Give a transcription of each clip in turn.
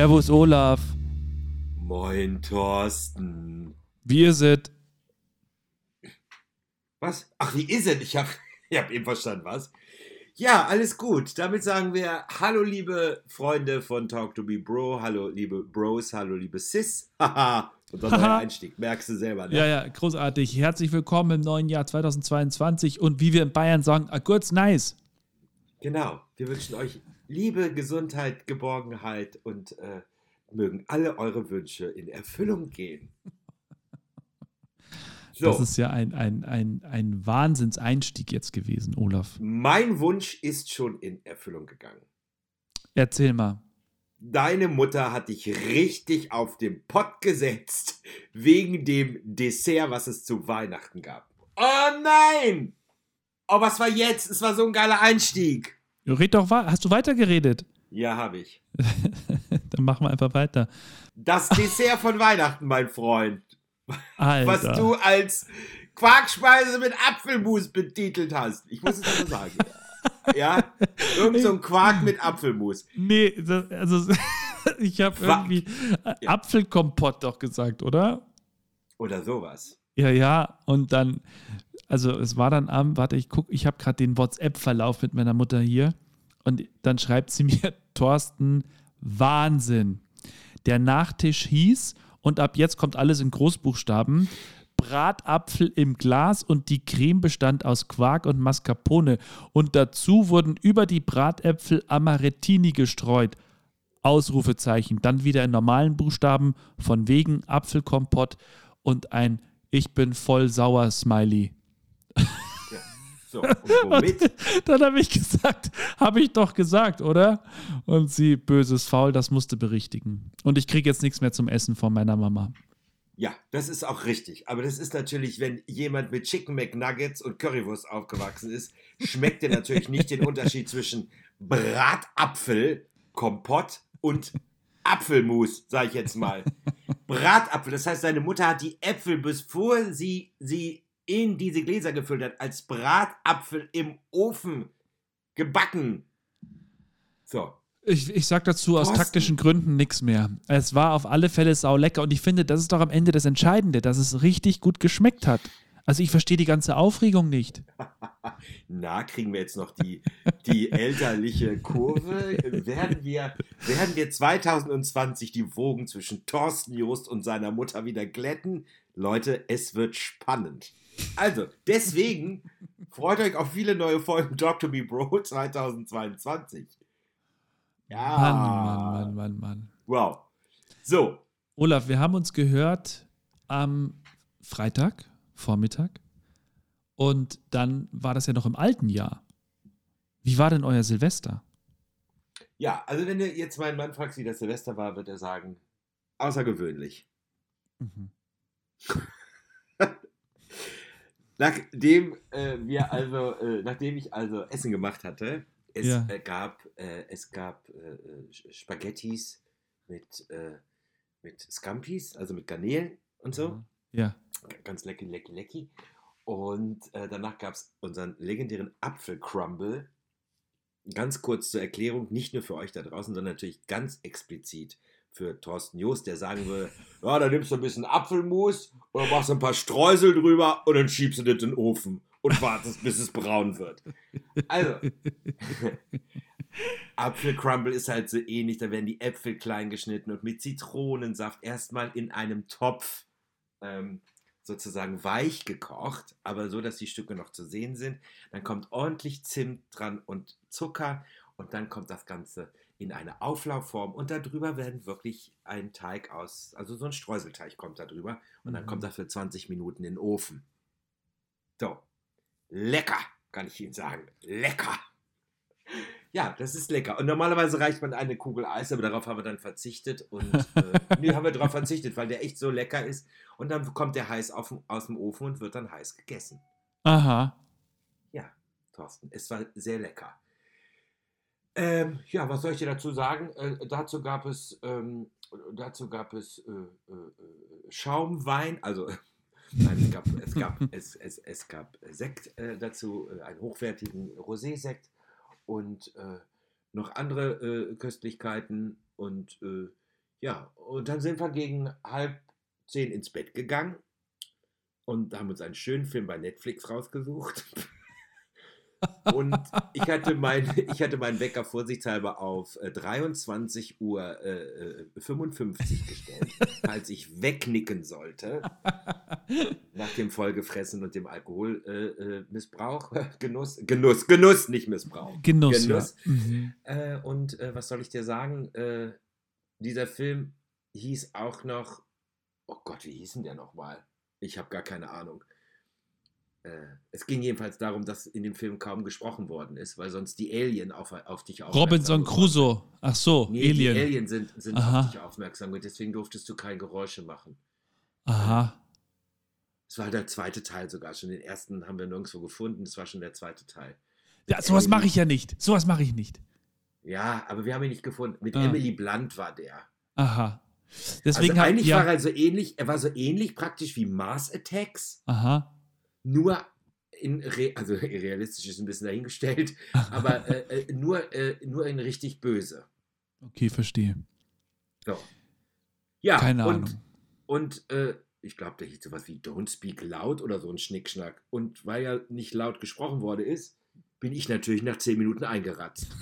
Servus Olaf. Moin Thorsten. Wie ist es? Was? Ach, wie ist es? Ich habe ich hab eben verstanden, was? Ja, alles gut. Damit sagen wir Hallo, liebe Freunde von Talk to Be Bro. Hallo, liebe Bros. Hallo, liebe Sis. Haha. Und dann neuer Einstieg. Merkst du selber, ne? Ja, ja, großartig. Herzlich willkommen im neuen Jahr 2022 und wie wir in Bayern sagen, a kurz nice. Genau. Wir wünschen euch Liebe, Gesundheit, Geborgenheit und äh, mögen alle eure Wünsche in Erfüllung gehen. So. Das ist ja ein, ein, ein, ein Wahnsinnseinstieg jetzt gewesen, Olaf. Mein Wunsch ist schon in Erfüllung gegangen. Erzähl mal. Deine Mutter hat dich richtig auf den Pott gesetzt wegen dem Dessert, was es zu Weihnachten gab. Oh nein! Oh, was war jetzt? Es war so ein geiler Einstieg. Red doch, hast du weitergeredet? Ja, habe ich. Dann machen wir einfach weiter. Das Dessert von Weihnachten, mein Freund. Alter. Was du als Quarkspeise mit Apfelmus betitelt hast. Ich muss es aber sagen. ja, irgend so ein Quark mit Apfelmus. Nee, das, also ich habe irgendwie ja. Apfelkompott doch gesagt, oder? Oder sowas. Ja, ja, und dann, also es war dann am, warte, ich gucke, ich habe gerade den WhatsApp-Verlauf mit meiner Mutter hier und dann schreibt sie mir, Thorsten, Wahnsinn. Der Nachtisch hieß, und ab jetzt kommt alles in Großbuchstaben, Bratapfel im Glas und die Creme bestand aus Quark und Mascarpone. Und dazu wurden über die Bratäpfel Amarettini gestreut. Ausrufezeichen. Dann wieder in normalen Buchstaben von wegen Apfelkompott und ein Ich bin voll sauer Smiley. So, und womit? Und dann habe ich gesagt, habe ich doch gesagt, oder? Und sie, böses Faul, das musste berichtigen. Und ich kriege jetzt nichts mehr zum Essen von meiner Mama. Ja, das ist auch richtig. Aber das ist natürlich, wenn jemand mit Chicken McNuggets und Currywurst aufgewachsen ist, schmeckt er natürlich nicht den Unterschied zwischen Bratapfel, Kompott und Apfelmus, sage ich jetzt mal. Bratapfel, das heißt, seine Mutter hat die Äpfel, bevor sie sie in diese Gläser gefüllt hat, als Bratapfel im Ofen gebacken. So. Ich, ich sag dazu aus taktischen Gründen nichts mehr. Es war auf alle Fälle sau lecker und ich finde, das ist doch am Ende das Entscheidende, dass es richtig gut geschmeckt hat. Also ich verstehe die ganze Aufregung nicht. Na, kriegen wir jetzt noch die, die elterliche Kurve? Werden wir, werden wir 2020 die Wogen zwischen Thorsten Jost und seiner Mutter wieder glätten? Leute, es wird spannend. Also, deswegen freut euch auf viele neue Folgen to Me Bro 2022. Ja. Mann, Mann, Mann, Mann, Mann. Wow. So. Olaf, wir haben uns gehört am Freitag, Vormittag. Und dann war das ja noch im alten Jahr. Wie war denn euer Silvester? Ja, also wenn du jetzt meinen Mann fragst, wie das Silvester war, wird er sagen, außergewöhnlich. Mhm. Nachdem äh, wir also, äh, nachdem ich also Essen gemacht hatte, es ja. äh, gab, äh, es gab äh, äh, Spaghettis mit, mit Scampis, also mit Garnelen und so. Mhm. Ja. Ganz lecky, lecky, lecky. Und danach gab es unseren legendären Apfelcrumble. Ganz kurz zur Erklärung, nicht nur für euch da draußen, sondern natürlich ganz explizit für Thorsten Jost, der sagen würde, ja, da nimmst du ein bisschen Apfelmus und machst ein paar Streusel drüber und dann schiebst du das in den Ofen und wartest, bis es braun wird. Also, Apfelcrumble ist halt so ähnlich, da werden die Äpfel klein geschnitten und mit Zitronensaft erstmal in einem Topf ähm, sozusagen weich gekocht, aber so, dass die Stücke noch zu sehen sind. Dann kommt ordentlich Zimt dran und Zucker und dann kommt das Ganze in eine Auflaufform und darüber werden wirklich ein Teig aus, also so ein Streuselteig kommt da drüber und dann mhm. kommt das für 20 Minuten in den Ofen. So, lecker, kann ich Ihnen sagen. Lecker. Ja, das ist lecker. Und normalerweise reicht man eine Kugel Eis, aber darauf haben wir dann verzichtet. Und äh, nee, haben wir darauf verzichtet, weil der echt so lecker ist. Und dann kommt der heiß auf, aus dem Ofen und wird dann heiß gegessen. Aha. Ja, Thorsten, es war sehr lecker. Ähm, ja, was soll ich dir dazu sagen? Äh, dazu gab es, ähm, dazu gab es äh, äh, äh Schaumwein, also nein, es gab, es gab, es, es, es gab Sekt äh, dazu, äh, einen hochwertigen Rosé-Sekt und noch andere Köstlichkeiten und Ja, und dann sind wir gegen halb zehn ins Bett gegangen und haben uns einen schönen Film bei Netflix rausgesucht. Und ich hatte, mein, ich hatte meinen Wecker vorsichtshalber auf 23 äh, Uhr äh, 55 gestellt, falls ich wegnicken sollte. nach dem Vollgefressen und dem Alkoholmissbrauch. Äh, Genuss, Genuss, Genuss, nicht Missbrauch. Genuss. Genuss. Ja. Mhm. Äh, und äh, was soll ich dir sagen? Äh, dieser Film hieß auch noch, oh Gott, wie hieß denn der nochmal? Ich habe gar keine Ahnung. Äh, es ging jedenfalls darum, dass in dem Film kaum gesprochen worden ist, weil sonst die Alien auf, auf dich aufmerksam Robinson Crusoe. Ach so, Nee, Alien. die Alien sind, sind Aha. auf dich aufmerksam und deswegen durftest du keine Geräusche machen. Aha. Es war der zweite Teil sogar schon. Den ersten haben wir nirgendwo gefunden. Das war schon der zweite Teil. Ja, sowas mache ich ja nicht. Sowas mache ich nicht. Ja, aber wir haben ihn nicht gefunden. Mit Ah. Emily Blunt war der. Aha. Deswegen also hab- eigentlich ja. war er so ähnlich, er war so ähnlich praktisch wie Mars Attacks, Aha. Nur in re also realistisch ist ein bisschen dahingestellt, aber äh, äh, nur, äh, nur in richtig böse. Okay, verstehe. So. Ja, Keine und, Ahnung. Und äh, ich glaube, der hieß sowas wie Don't Speak Loud oder so ein Schnickschnack. Und weil ja nicht laut gesprochen worden ist, bin ich natürlich nach zehn Minuten eingeratzt.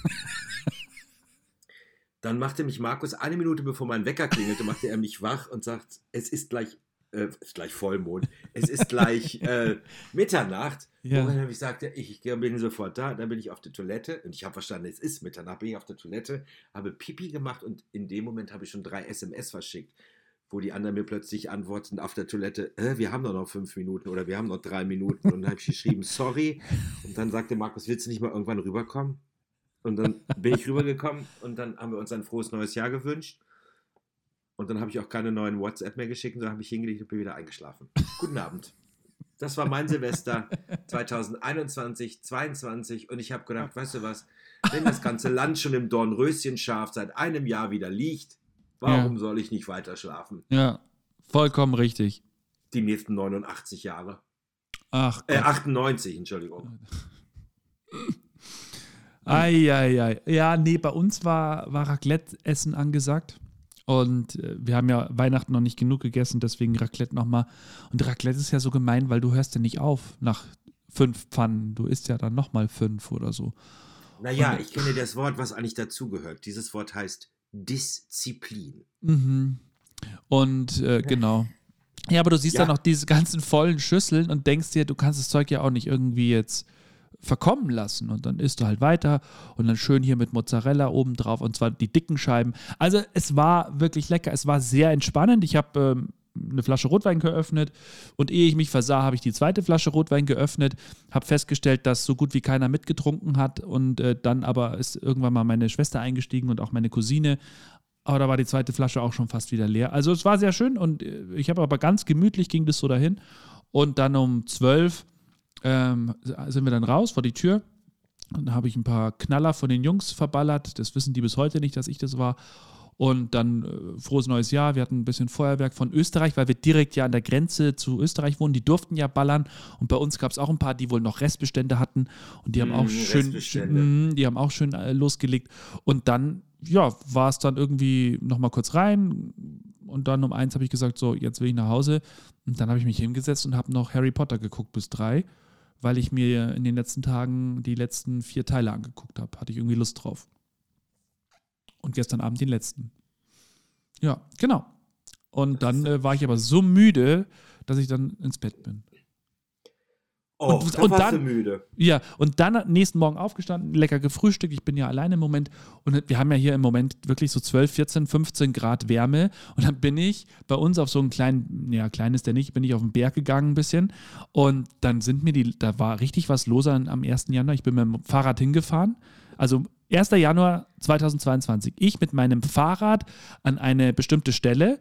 Dann machte mich Markus eine Minute bevor mein Wecker klingelte, machte er mich wach und sagt, es ist gleich, äh, es ist gleich Vollmond, es ist gleich äh, Mitternacht. Ja. Woran ich sagte, ich bin sofort da, dann bin ich auf der Toilette und ich habe verstanden, es ist Mitternacht, bin ich auf der Toilette, habe Pipi gemacht und in dem Moment habe ich schon drei SMS verschickt, wo die anderen mir plötzlich antworten auf der Toilette, äh, wir haben doch noch fünf Minuten oder wir haben noch drei Minuten und dann habe ich geschrieben, sorry und dann sagte Markus, willst du nicht mal irgendwann rüberkommen? Und dann bin ich rübergekommen und dann haben wir uns ein frohes neues Jahr gewünscht. Und dann habe ich auch keine neuen WhatsApp mehr geschickt dann habe ich hingelegt und bin wieder eingeschlafen. Guten Abend. Das war mein Silvester 2021, 22 und ich habe gedacht, weißt du was, wenn das ganze Land schon im Dornröschenschaf seit einem Jahr wieder liegt, warum Ja. soll ich nicht weiter schlafen? Ja, vollkommen richtig. Die nächsten 89 Jahre. Ach Äh, Gott. 98, Entschuldigung. Eieiei. Ja, nee, bei uns war, war Raclette-Essen angesagt. Und äh, wir haben ja Weihnachten noch nicht genug gegessen, deswegen Raclette nochmal. Und Raclette ist ja so gemein, weil du hörst ja nicht auf nach fünf Pfannen. Du isst ja dann nochmal fünf oder so. Naja, Und- ich kenne das Wort, was eigentlich dazugehört. Dieses Wort heißt Disziplin. Mhm. Und äh, genau. Ja, aber du siehst Ja. dann noch diese ganzen vollen Schüsseln und denkst dir, du kannst das Zeug ja auch nicht irgendwie jetzt verkommen lassen. Und dann isst du halt weiter und dann schön hier mit Mozzarella oben drauf und zwar die dicken Scheiben. Also es war wirklich lecker. Es war sehr entspannend. Ich habe ähm, eine Flasche Rotwein geöffnet und ehe ich mich versah, habe ich die zweite Flasche Rotwein geöffnet, habe festgestellt, dass so gut wie keiner mitgetrunken hat und äh, dann aber ist irgendwann mal meine Schwester eingestiegen und auch meine Cousine. Aber da war die zweite Flasche auch schon fast wieder leer. Also es war sehr schön und äh, ich habe aber ganz gemütlich ging das so dahin. Und dann um zwölf ähm, sind wir dann raus vor die Tür. Und dann habe ich ein paar Knaller von den Jungs verballert. Das wissen die bis heute nicht, dass ich das war. Und dann äh, frohes neues Jahr. Wir hatten ein bisschen Feuerwerk von Österreich, weil wir direkt ja an der Grenze zu Österreich wohnen. Die durften ja ballern. Und bei uns gab es auch ein paar, die wohl noch Restbestände hatten. Und die haben Mm, auch schön, Restbestände. schön, mm, die haben auch schön äh, losgelegt. Und dann, ja, war es dann irgendwie nochmal kurz rein. Und dann um eins habe ich gesagt, so, jetzt will ich nach Hause. Und dann habe ich mich hingesetzt und habe noch Harry Potter geguckt bis drei, weil ich mir in den letzten Tagen die letzten vier Teile angeguckt habe. Hatte ich irgendwie Lust drauf. Und gestern Abend den letzten. Ja, genau. Und dann äh, war ich aber so müde, dass ich dann ins Bett bin. Oh, Und- da und warst dann- du müde. Ja, und dann am nächsten Morgen aufgestanden, lecker gefrühstückt. Ich bin ja alleine im Moment. Und wir haben ja hier im Moment wirklich so 12, 14, 15 Grad Wärme. Und dann bin ich bei uns auf so einen kleinen, ja, klein ist der nicht, bin ich auf den Berg gegangen ein bisschen. Und dann sind mir die, da war richtig was los am 1. Januar. Ich bin mit dem Fahrrad hingefahren. Also 1. Januar 2022. Ich mit meinem Fahrrad an eine bestimmte Stelle,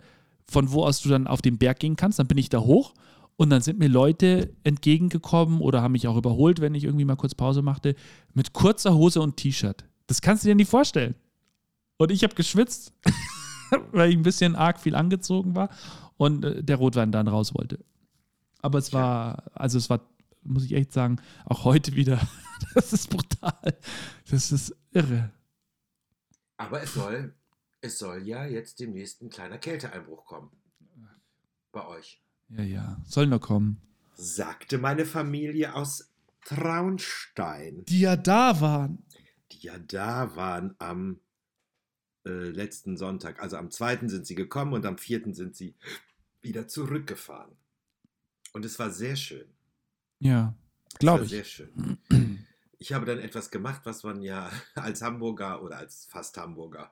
von wo aus du dann auf den Berg gehen kannst. Dann bin ich da hoch. Und dann sind mir Leute entgegengekommen oder haben mich auch überholt, wenn ich irgendwie mal kurz Pause machte, mit kurzer Hose und T-Shirt. Das kannst du dir nicht vorstellen. Und ich habe geschwitzt, weil ich ein bisschen arg viel angezogen war und äh, der Rotwein dann raus wollte. Aber es war, also es war, muss ich echt sagen, auch heute wieder, das ist brutal. Das ist irre. Aber es soll, es soll ja jetzt demnächst ein kleiner Kälteeinbruch kommen. Bei euch. Ja, ja. Soll noch kommen. Sagte meine Familie aus Traunstein, Die ja da waren. die ja da waren am äh, letzten Sonntag. Also am 2. sind sie gekommen und am 4. sind sie wieder zurückgefahren. Und es war sehr schön. Ja, Es glaube war ich. Sehr schön. Ich habe dann etwas gemacht, was man ja als Hamburger oder als fast Hamburger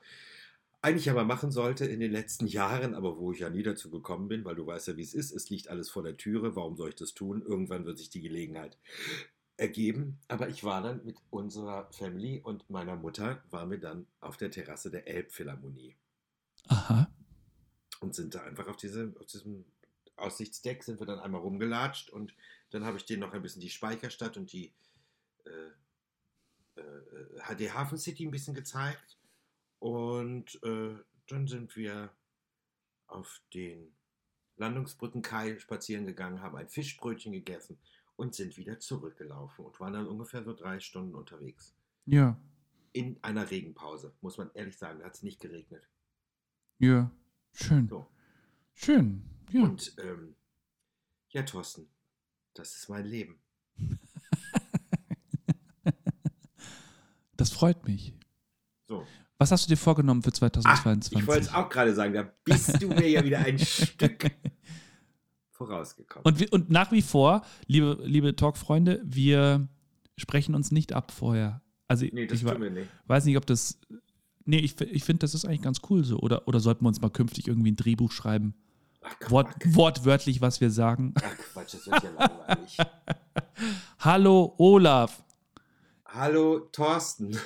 eigentlich aber machen sollte in den letzten Jahren, aber wo ich ja nie dazu gekommen bin, weil du weißt ja, wie es ist. Es liegt alles vor der Türe. Warum soll ich das tun? Irgendwann wird sich die Gelegenheit ergeben. Aber ich war dann mit unserer Family und meiner Mutter, waren wir dann auf der Terrasse der Elbphilharmonie Aha. und sind da einfach auf, diese, auf diesem Aussichtsdeck sind wir dann einmal rumgelatscht und dann habe ich denen noch ein bisschen die Speicherstadt und die äh, äh, HD Hafen City ein bisschen gezeigt und äh, dann sind wir auf den Landungsbrückenkai spazieren gegangen, haben ein Fischbrötchen gegessen und sind wieder zurückgelaufen und waren dann ungefähr so drei Stunden unterwegs. Ja, In einer Regenpause, muss man ehrlich sagen, hat es nicht geregnet. ja. Schön. So. Schön. Ja. Und ähm, ja, Thorsten, das ist mein Leben. Das freut mich. So. Was hast du dir vorgenommen für Ach, 2022? ich wollte es auch gerade sagen, da bist du mir ja wieder ein Stück vorausgekommen. Und, und nach wie vor, liebe, liebe Talk-Freunde, wir sprechen uns nicht ab vorher. Also nee, das ich tun wir nicht. weiß nicht, ob das. Nee, ich, ich finde, das ist eigentlich ganz cool so. Oder, oder sollten wir uns mal künftig irgendwie ein Drehbuch schreiben? Ach, Wort, wortwörtlich, was wir sagen. Ach Quatsch, das wird ja langweilig. Hallo Olaf, Hallo Thorsten.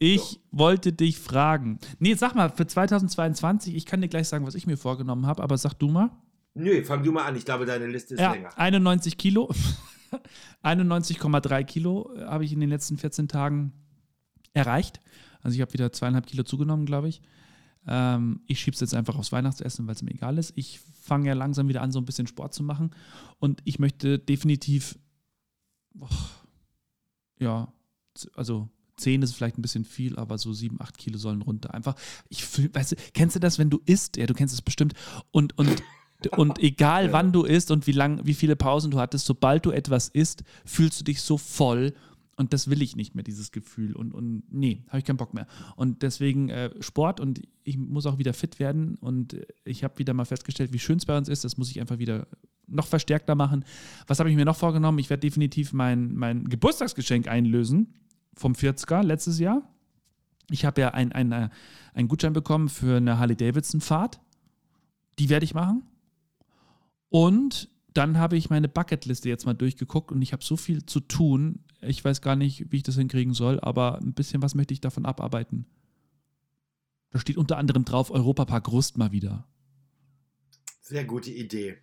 Ich So. wollte dich fragen. Nee, sag mal, für 2022, ich kann dir gleich sagen, was ich mir vorgenommen habe, aber sag du mal. Nö, fang du mal an. Ich glaube, deine Liste ist Ja, länger. 91 Kilo. 91,3 Kilo äh, habe ich in den letzten 14 Tagen erreicht. Also ich habe wieder zweieinhalb Kilo zugenommen, glaube ich. Ähm, ich schiebe es jetzt einfach aufs Weihnachtsessen, weil es mir egal ist. Ich fange ja langsam wieder an, so ein bisschen Sport zu machen. Und ich möchte definitiv, boah, ja, also 10 ist vielleicht ein bisschen viel, aber so 7, 8 Kilo sollen runter. Einfach, ich fühl, weißt du, kennst du das, wenn du isst? Ja, du kennst es bestimmt. Und, und, und egal Ja. wann du isst und wie lang, wie viele Pausen du hattest, sobald du etwas isst, fühlst du dich so voll. Und das will ich nicht mehr, dieses Gefühl. Und, und nee, habe ich keinen Bock mehr. Und deswegen äh, Sport und ich muss auch wieder fit werden. Und äh, ich habe wieder mal festgestellt, wie schön es bei uns ist. Das muss ich einfach wieder noch verstärkter machen. Was habe ich mir noch vorgenommen? Ich werde definitiv mein, mein Geburtstagsgeschenk einlösen vom 40er letztes Jahr. Ich habe ja ein, ein, äh, einen Gutschein bekommen für eine Harley-Davidson-Fahrt. Die werde ich machen. Und dann habe ich meine Bucketliste jetzt mal durchgeguckt und ich habe so viel zu tun. Ich weiß gar nicht, wie ich das hinkriegen soll, aber ein bisschen was möchte ich davon abarbeiten. Da steht unter anderem drauf Europapark Rust mal wieder. Sehr gute Idee.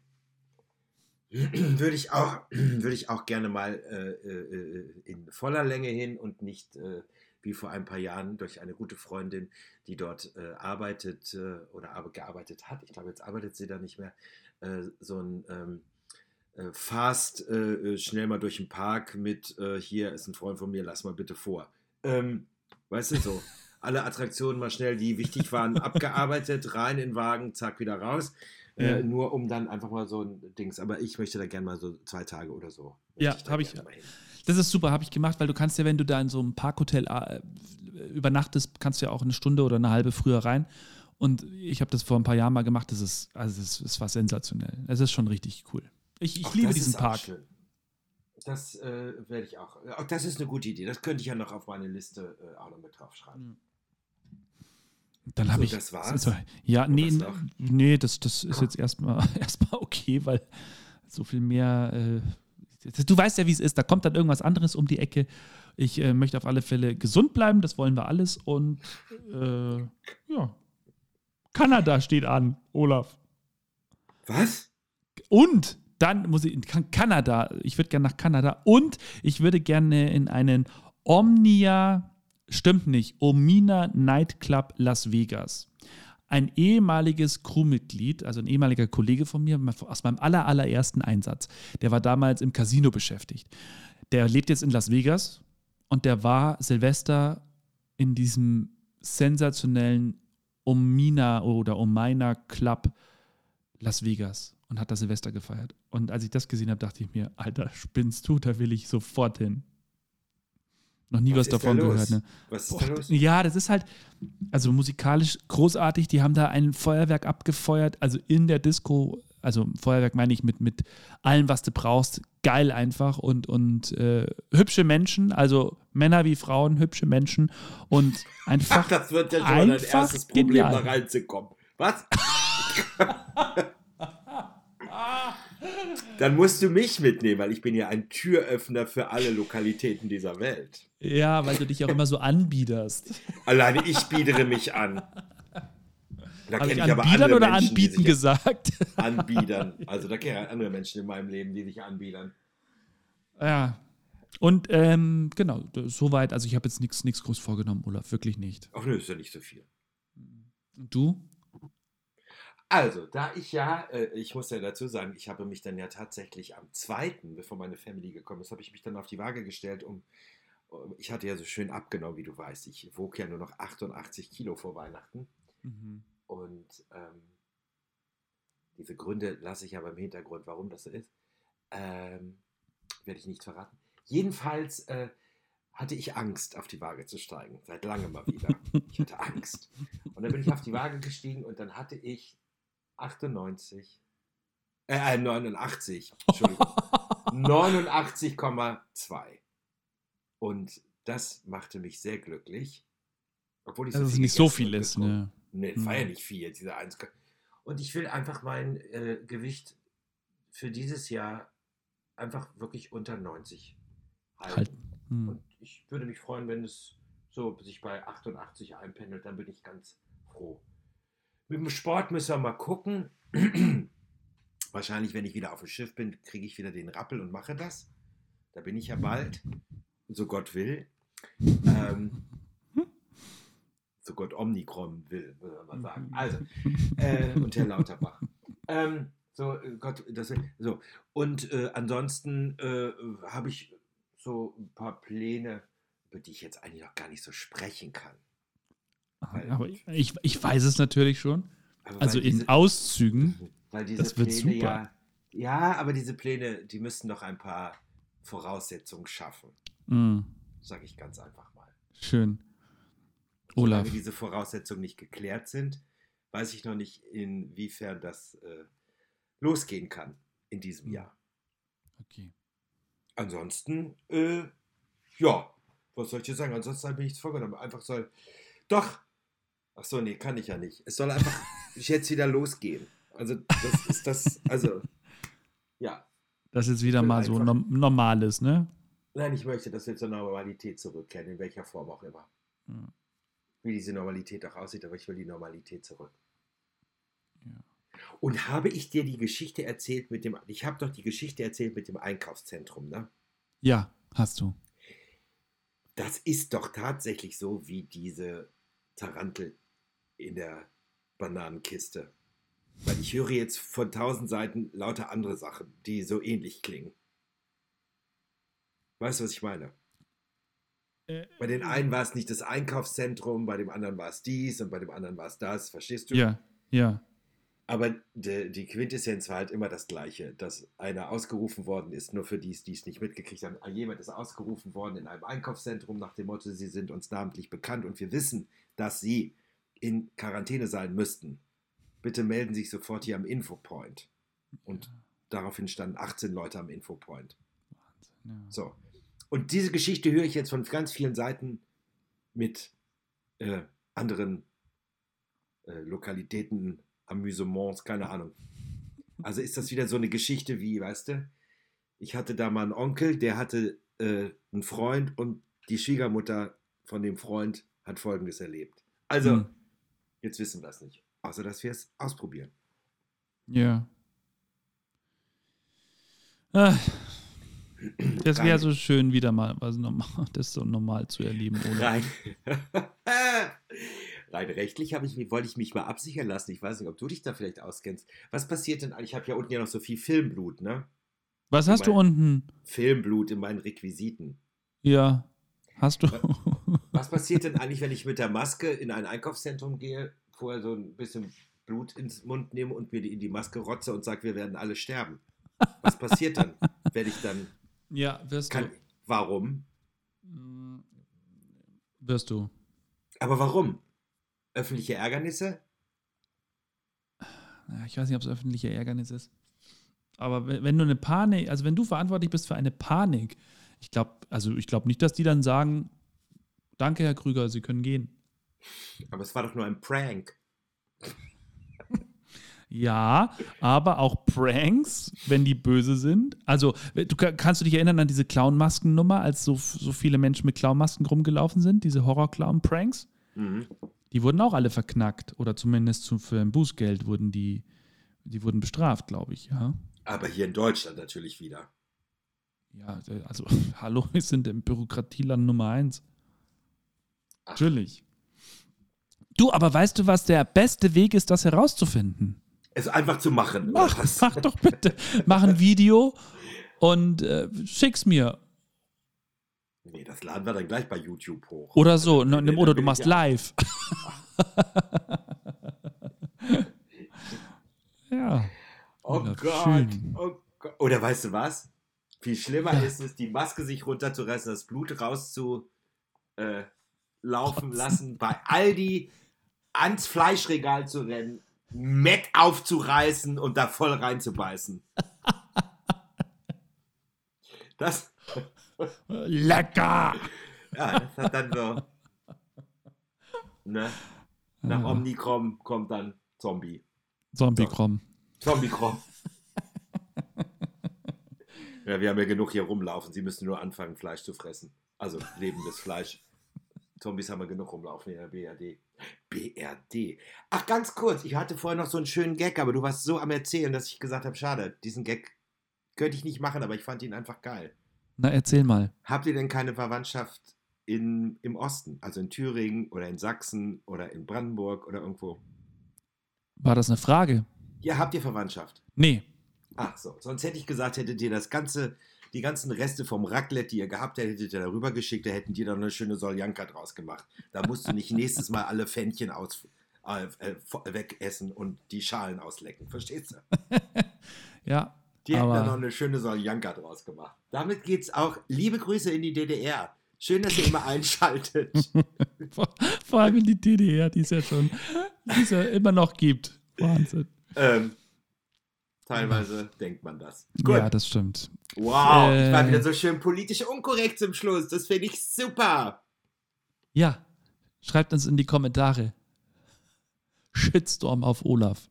Würde, ich auch, würde ich auch gerne mal äh, äh, in voller Länge hin und nicht äh, wie vor ein paar Jahren durch eine gute Freundin, die dort äh, arbeitet äh, oder ar gearbeitet hat. Ich glaube, jetzt arbeitet sie da nicht mehr. Äh, so ein ähm, äh, Fast schnell mal durch den Park mit hier ist ein Freund von mir, lass mal bitte vor. Ähm, weißt du so? Alle Attraktionen mal schnell, die wichtig waren, abgearbeitet, rein in den Wagen, zack, wieder raus. Ja. Äh, nur um dann einfach mal so ein Dings. Aber ich möchte da gerne mal so zwei Tage oder so. Ja, da hab ich-. Das ist super, habe ich gemacht, weil du kannst ja, wenn du da in so einem Parkhotel äh, übernachtest, kannst du ja auch eine Stunde oder eine halbe früher rein. Und ich habe das vor ein paar Jahren mal gemacht. Das ist, also es, es war sensationell. Es ist schon richtig cool. Ich, ich Ach, liebe das diesen Park. schön. Das äh, werde ich auch. Auch das ist eine gute Idee. Das könnte ich ja noch auf meine Liste äh, auch noch mit draufschreiben. Dann habe So, ich. das war's? Also, ja, nee, noch? nee, das, das ist jetzt erstmal erstmal okay, weil so viel mehr. Äh, du weißt ja, wie es ist. Da kommt dann irgendwas anderes um die Ecke. Ich äh, möchte auf alle Fälle gesund bleiben, das wollen wir alles. Und äh, ja. Kanada steht an, Olaf. Was? Und dann muss ich in Kan- Kanada, ich würde gerne nach Kanada und ich würde gerne in einen Omnia, stimmt nicht, Omina Nightclub Las Vegas. Ein ehemaliges Crewmitglied, also ein ehemaliger Kollege von mir aus meinem aller, allerersten Einsatz, der war damals im Casino beschäftigt. Der lebt jetzt in Las Vegas und der war Silvester in diesem sensationellen Omina oder Omina Club Las Vegas und hat da Silvester gefeiert. Und als ich das gesehen habe, dachte ich mir, Alter, spinnst du, da will ich sofort hin. Noch nie was, Was ist davon da gehört. Ne? Was ist Boah, da los? Ja, das ist halt, also musikalisch großartig. Die haben da ein Feuerwerk abgefeuert, also in der Disco. Also Feuerwerk meine ich mit, mit allem, was du brauchst. Geil einfach und, und äh, hübsche Menschen, also Männer wie Frauen, hübsche Menschen und einfach. Ach, das wird ja schon dein erstes Problem, genial. da reinzukommen. Was? Dann musst du mich mitnehmen, weil ich bin ja ein Türöffner für alle Lokalitäten dieser Welt. Ja, weil du dich auch immer so anbiederst. Alleine ich biedere mich an. Da Habe kenne ich ich aber anbiedern andere oder Menschen, anbieten gesagt? anbiedern. Also da kenne ich andere Menschen in meinem Leben, die sich anbiedern. Ja. Und ähm, genau, soweit. Also ich habe jetzt nichts nichts groß vorgenommen, Olaf. Wirklich nicht. Ach nö, ist ja nicht so viel. Und du? Also, da ich ja, äh, ich muss ja dazu sagen, ich habe mich dann ja tatsächlich am zweiten, bevor meine Family gekommen ist, habe ich mich dann auf die Waage gestellt, um, ich hatte ja so schön abgenommen, wie du weißt. Ich wog ja nur noch 88 Kilo vor Weihnachten. Und ähm, diese Gründe lasse ich aber im Hintergrund, warum das so ist, ähm, werde ich nicht verraten. Jedenfalls äh, hatte ich Angst, auf die Waage zu steigen. Seit langem mal wieder. Ich hatte Angst. Und dann bin ich auf die Waage gestiegen und dann hatte ich 98, äh, äh 89, Entschuldigung, 89,2. Und das machte mich sehr glücklich. Obwohl ich Dass es nicht so viel ist, ne? Nee, war Hm. ja nicht viel, diese 1. Und ich will einfach mein äh, Gewicht für dieses Jahr einfach wirklich unter 90 halten. Halten. Hm. Und ich würde mich freuen, wenn es so sich bei 88 einpendelt, dann bin ich ganz froh. Mit dem Sport müssen wir mal gucken. Wahrscheinlich, wenn ich wieder auf dem Schiff bin, kriege ich wieder den Rappel und mache das. Da bin ich ja bald, so Gott will. Ähm, so Gott Omnikron will, würde man mal sagen. Also, äh, und Herr Lauterbach. Ähm, so, äh, Gott, das, so. Und äh, ansonsten äh, habe ich so ein paar Pläne, über die ich jetzt eigentlich noch gar nicht so sprechen kann. Aber ich, ich weiß es natürlich schon. Also in diese- Auszügen. Das wird Pläne super. ja. Ja, aber diese Pläne, die müssen noch ein paar Voraussetzungen schaffen. Hm. Sage ich ganz einfach mal. Schön. Solange Olaf. diese Voraussetzungen nicht geklärt sind, weiß ich noch nicht, inwiefern das äh, losgehen kann in diesem Hm. Jahr. Okay. Ansonsten, äh, ja, was soll ich dir sagen? Ansonsten habe ich nichts vorgenommen. Einfach soll. Doch! Ach so, nee, kann ich ja nicht. Es soll einfach jetzt wieder losgehen. Also, das ist das, also, ja. Das ist jetzt wieder mal so norm normales, ne? Nein, ich möchte, dass wir zur Normalität zurückkehren, in welcher Form auch immer. Ja. Wie diese Normalität auch aussieht, aber ich will die Normalität zurück. Ja. Und habe ich dir die Geschichte erzählt mit dem, ich habe doch die Geschichte erzählt mit dem Einkaufszentrum, ne? Ja, hast du. Das ist doch tatsächlich so wie diese Tarantel in der Bananenkiste. Weil ich höre jetzt von tausend Seiten lauter andere Sachen, die so ähnlich klingen. Weißt du, was ich meine? Äh, Bei den einen war es nicht das Einkaufszentrum, bei dem anderen war es dies und bei dem anderen war es das, verstehst du? Ja, ja. Aber die, die Quintessenz war halt immer das Gleiche, dass einer ausgerufen worden ist, nur für die, die es nicht mitgekriegt haben. Jemand ist ausgerufen worden in einem Einkaufszentrum nach dem Motto, sie sind uns namentlich bekannt und wir wissen, dass sie in Quarantäne sein müssten. Bitte melden Sie sich sofort hier am Infopoint. Und daraufhin standen 18 Leute am Infopoint. ja. So. Und diese Geschichte höre ich jetzt von ganz vielen Seiten mit äh, anderen äh, Lokalitäten, Amüsements, keine Ahnung. Also ist das wieder so eine Geschichte wie, weißt du, ich hatte da mal einen Onkel, der hatte äh, einen Freund und die Schwiegermutter von dem Freund hat Folgendes erlebt. Also, Hm. Jetzt wissen wir es nicht. Außer, dass wir es ausprobieren. Ja. Ah, das wäre so schön, wieder mal was normal, das so normal zu erleben, oder? Rein, rein rechtlich ich, wollte ich mich mal absichern lassen. Ich weiß nicht, ob du dich da vielleicht auskennst. Was passiert denn? Ich habe ja unten ja noch so viel Filmblut, ne? Was hast du unten? Filmblut in meinen Requisiten. Ja, hast du. Was passiert denn eigentlich, wenn ich mit der Maske in ein Einkaufszentrum gehe, vorher so ein bisschen Blut ins Mund nehme und mir die in die Maske rotze und sage, wir werden alle sterben. Was passiert dann? Werde ich dann. Ja, wirst Kann, warum? du. Wirst du. Aber warum? Öffentliche Ärgernisse? Ich weiß nicht, ob es öffentliche Ärgernis ist. Aber wenn du eine Panik, also wenn du verantwortlich bist für eine Panik, ich glaube, also ich glaube nicht, dass die dann sagen, danke, Herr Krüger, Sie können gehen. Aber es war doch nur ein Prank. Ja, aber auch Pranks, wenn die böse sind. Also, du ka- kannst du dich erinnern an diese Clown-Masken-Nummer, als so, so viele Menschen mit Clown-Masken rumgelaufen sind, diese Horror-Clown-Pranks? Mhm. Die wurden auch alle verknackt. Oder zumindest zu, für ein Bußgeld wurden die, die wurden bestraft, glaube ich, ja. Aber hier in Deutschland natürlich wieder. Ja, also, hallo, wir sind im Bürokratieland Nummer eins. Ach. Natürlich. Du, aber weißt du, was der beste Weg ist, das herauszufinden? Es einfach zu machen. Mach, mach doch bitte. Mach ein Video und äh, schick's mir. Nee, das laden wir dann gleich bei YouTube hoch. Oder so. Nee, Ne, oder du machst ja- live. ja. Oh Gott. Oh Gott. Oder weißt du was? Viel schlimmer ist es, die Maske sich runterzureißen, das Blut rauszu äh, laufen lassen, bei Aldi ans Fleischregal zu rennen, Mac aufzureißen und da voll reinzubeißen. Das, Lecker! ja, das hat dann so. Ne? Nach Ja. Omnicrom kommt dann Zombie. Zombie-Krom. Zombie-Krom. Ja, wir haben ja genug hier rumlaufen. Sie müssen nur anfangen, Fleisch zu fressen. Also lebendes Fleisch. Zombies haben wir genug rumlaufen in der BRD. BRD. Ach, ganz kurz. Ich hatte vorher noch so einen schönen Gag, aber du warst so am Erzählen, dass ich gesagt habe, schade, diesen Gag könnte ich nicht machen, aber ich fand ihn einfach geil. Na, erzähl mal. Habt ihr denn keine Verwandtschaft in, im Osten? Also in Thüringen oder in Sachsen oder in Brandenburg oder irgendwo? War das eine Frage? Ja, habt ihr Verwandtschaft? Nee. Ach so, sonst hätte ich gesagt, hättet ihr das ganze, die ganzen Reste vom Raclette, die ihr gehabt hättet, hättet ihr darüber geschickt, da hätten die dann eine schöne Soljanka draus gemacht. Da musst du nicht nächstes Mal alle Fännchen aus, äh, äh, wegessen und die Schalen auslecken. Verstehst du? Ja. Die hätten da noch eine schöne Soljanka draus gemacht. Damit geht's auch. Liebe Grüße in die DDR. Schön, dass ihr immer einschaltet. vor, vor allem in die DDR, die es ja schon, die es ja immer noch gibt. Wahnsinn. ähm, teilweise denkt man das. Gut. Ja, das stimmt. wow, ich war Äh. wieder so schön politisch unkorrekt zum Schluss. Das finde ich super. Ja, schreibt uns in die Kommentare. Shitstorm auf Olaf.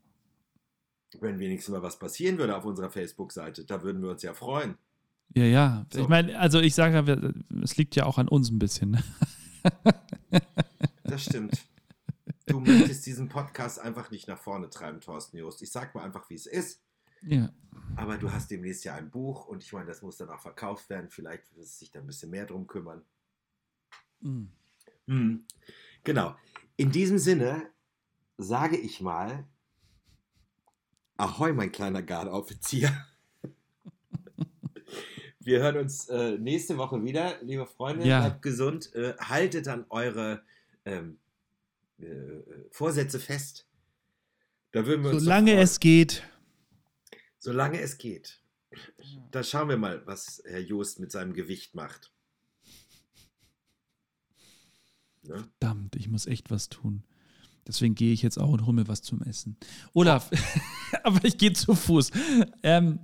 Wenn wenigstens mal was passieren würde auf unserer Facebook-Seite, da würden wir uns ja freuen. Ja, ja. So. Ich meine, also ich sage es liegt ja auch an uns ein bisschen. Ne? Das stimmt. Du möchtest diesen Podcast einfach nicht nach vorne treiben, Thorsten Jost. Ich sag mal einfach, wie es ist. Ja. Aber du hast demnächst ja ein Buch und ich meine, das muss dann auch verkauft werden. Vielleicht wird es sich da ein bisschen mehr drum kümmern. Mhm. Hm. Genau. In diesem Sinne sage ich mal, Ahoi, mein kleiner Gardeoffizier. Wir hören uns äh, nächste Woche wieder, liebe Freunde. Ja. Bleibt gesund. Äh, haltet an eure ähm, äh, Vorsätze fest. Da würden wir uns Solange freuen. es geht. Solange es geht. Da schauen wir mal, was Herr Joost mit seinem Gewicht macht. Ne? Verdammt, ich muss echt was tun. Deswegen gehe ich jetzt auch und hole mir was zum Essen. Olaf, aber ich gehe zu Fuß. Ähm,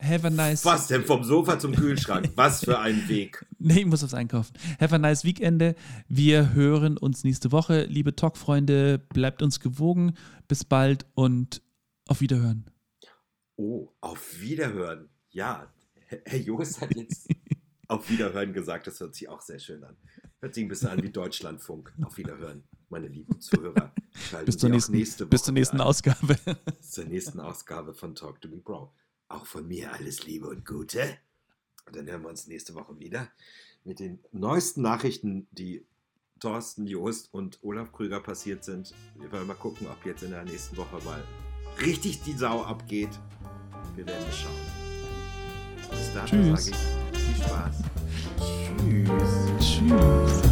have a nice. Was denn vom Sofa zum Kühlschrank? Was für ein Weg. Nee, ich muss aufs Einkaufen. Have a nice Weekende. Wir hören uns nächste Woche. Liebe Talk-Freunde, bleibt uns gewogen. Bis bald und auf Wiederhören. Oh, auf Wiederhören. Ja, Herr Joost hat jetzt auf Wiederhören gesagt. Das hört sich auch sehr schön an. Hört sich ein bisschen an wie Deutschlandfunk. Auf Wiederhören, meine lieben Zuhörer. Bis zur nächsten, nächste bis zur nächsten. Ausgabe. Bis zur nächsten Ausgabe von Talk to Me Bro. Auch von mir alles Liebe und Gute. Und dann hören wir uns nächste Woche wieder mit den neuesten Nachrichten, die Thorsten, Joost und Olaf Krüger passiert sind. Wir werden mal gucken, ob jetzt in der nächsten Woche mal richtig die Sau abgeht. Wir werden es schauen. Bis dahin sage ich viel Spaß. Tschüss. Tschüss.